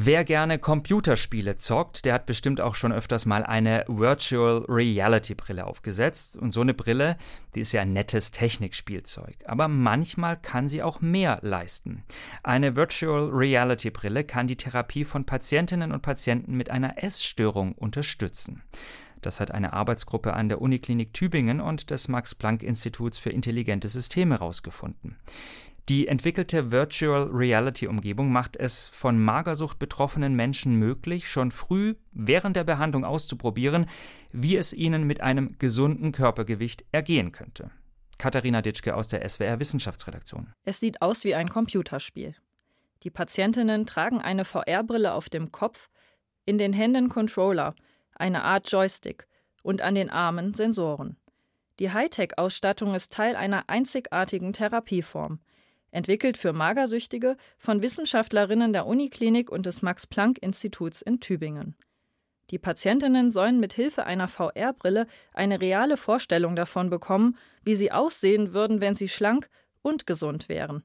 Wer gerne Computerspiele zockt, der hat bestimmt auch schon öfters mal eine Virtual Reality Brille aufgesetzt. Und so eine Brille, die ist ja ein nettes Technikspielzeug. Aber manchmal kann sie auch mehr leisten. Eine Virtual Reality Brille kann die Therapie von Patientinnen und Patienten mit einer Essstörung unterstützen. Das hat eine Arbeitsgruppe an der Uniklinik Tübingen und des Max Planck Instituts für intelligente Systeme herausgefunden. Die entwickelte Virtual Reality Umgebung macht es von Magersucht betroffenen Menschen möglich, schon früh während der Behandlung auszuprobieren, wie es ihnen mit einem gesunden Körpergewicht ergehen könnte. Katharina Ditschke aus der SWR Wissenschaftsredaktion. Es sieht aus wie ein Computerspiel. Die Patientinnen tragen eine VR-Brille auf dem Kopf, in den Händen Controller, eine Art Joystick und an den Armen Sensoren. Die Hightech-Ausstattung ist Teil einer einzigartigen Therapieform entwickelt für Magersüchtige von Wissenschaftlerinnen der Uniklinik und des Max-Planck-Instituts in Tübingen. Die Patientinnen sollen mit Hilfe einer VR-Brille eine reale Vorstellung davon bekommen, wie sie aussehen würden, wenn sie schlank und gesund wären.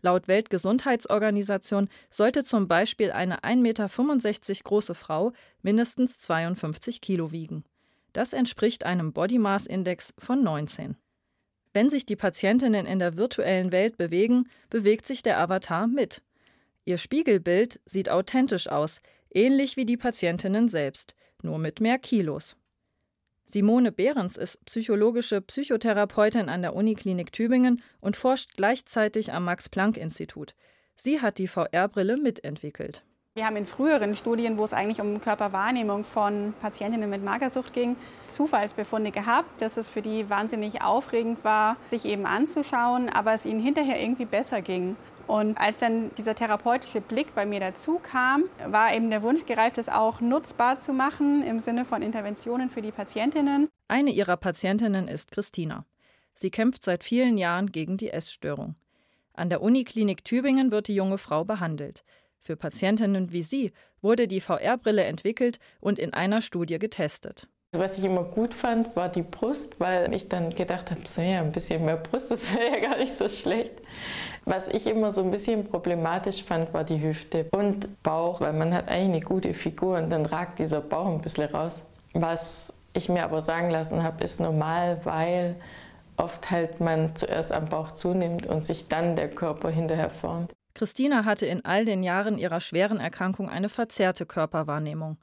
Laut Weltgesundheitsorganisation sollte zum Beispiel eine 1,65 Meter große Frau mindestens 52 Kilo wiegen. Das entspricht einem Body Mass Index von 19. Wenn sich die Patientinnen in der virtuellen Welt bewegen, bewegt sich der Avatar mit. Ihr Spiegelbild sieht authentisch aus, ähnlich wie die Patientinnen selbst, nur mit mehr Kilos. Simone Behrens ist psychologische Psychotherapeutin an der Uniklinik Tübingen und forscht gleichzeitig am Max Planck Institut. Sie hat die VR-Brille mitentwickelt. Wir haben in früheren Studien, wo es eigentlich um Körperwahrnehmung von Patientinnen mit Magersucht ging, Zufallsbefunde gehabt, dass es für die wahnsinnig aufregend war, sich eben anzuschauen, aber es ihnen hinterher irgendwie besser ging. Und als dann dieser therapeutische Blick bei mir dazu kam, war eben der Wunsch gereift, es auch nutzbar zu machen im Sinne von Interventionen für die Patientinnen. Eine ihrer Patientinnen ist Christina. Sie kämpft seit vielen Jahren gegen die Essstörung. An der Uniklinik Tübingen wird die junge Frau behandelt. Für Patientinnen wie sie wurde die VR-Brille entwickelt und in einer Studie getestet. Was ich immer gut fand, war die Brust, weil ich dann gedacht habe, so ja, ein bisschen mehr Brust, das wäre ja gar nicht so schlecht. Was ich immer so ein bisschen problematisch fand, war die Hüfte und Bauch, weil man hat eigentlich eine gute Figur und dann ragt dieser Bauch ein bisschen raus. Was ich mir aber sagen lassen habe, ist normal, weil oft halt man zuerst am Bauch zunimmt und sich dann der Körper hinterher formt. Christina hatte in all den Jahren ihrer schweren Erkrankung eine verzerrte Körperwahrnehmung.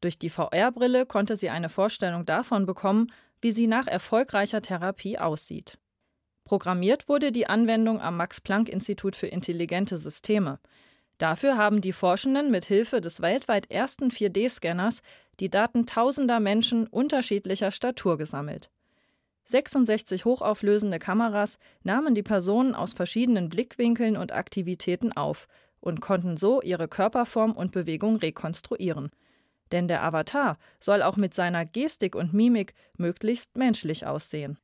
Durch die VR-Brille konnte sie eine Vorstellung davon bekommen, wie sie nach erfolgreicher Therapie aussieht. Programmiert wurde die Anwendung am Max-Planck-Institut für intelligente Systeme. Dafür haben die Forschenden mit Hilfe des weltweit ersten 4D-Scanners die Daten tausender Menschen unterschiedlicher Statur gesammelt. 66 hochauflösende Kameras nahmen die Personen aus verschiedenen Blickwinkeln und Aktivitäten auf und konnten so ihre Körperform und Bewegung rekonstruieren. Denn der Avatar soll auch mit seiner Gestik und Mimik möglichst menschlich aussehen.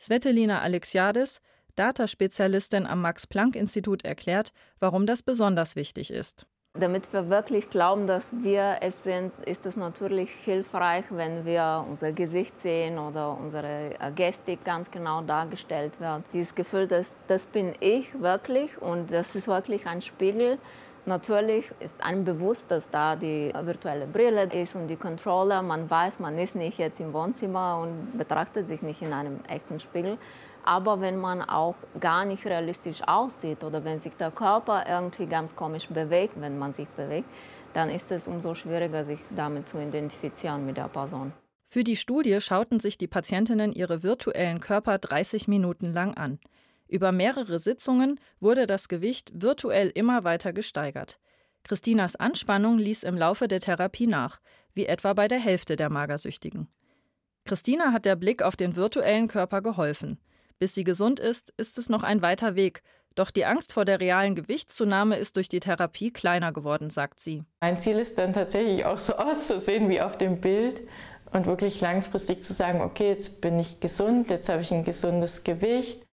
Svetelina Alexiadis, Dataspezialistin am Max-Planck-Institut, erklärt, warum das besonders wichtig ist. Damit wir wirklich glauben, dass wir es sind, ist es natürlich hilfreich, wenn wir unser Gesicht sehen oder unsere Gestik ganz genau dargestellt wird. Dieses Gefühl, dass das bin ich wirklich und das ist wirklich ein Spiegel. Natürlich ist einem bewusst, dass da die virtuelle Brille ist und die Controller. Man weiß, man ist nicht jetzt im Wohnzimmer und betrachtet sich nicht in einem echten Spiegel. Aber wenn man auch gar nicht realistisch aussieht oder wenn sich der Körper irgendwie ganz komisch bewegt, wenn man sich bewegt, dann ist es umso schwieriger, sich damit zu identifizieren mit der Person. Für die Studie schauten sich die Patientinnen ihre virtuellen Körper 30 Minuten lang an. Über mehrere Sitzungen wurde das Gewicht virtuell immer weiter gesteigert. Christinas Anspannung ließ im Laufe der Therapie nach, wie etwa bei der Hälfte der Magersüchtigen. Christina hat der Blick auf den virtuellen Körper geholfen. Bis sie gesund ist, ist es noch ein weiter Weg. Doch die Angst vor der realen Gewichtszunahme ist durch die Therapie kleiner geworden, sagt sie. Mein Ziel ist dann tatsächlich auch so auszusehen wie auf dem Bild und wirklich langfristig zu sagen, okay, jetzt bin ich gesund, jetzt habe ich ein gesundes Gewicht.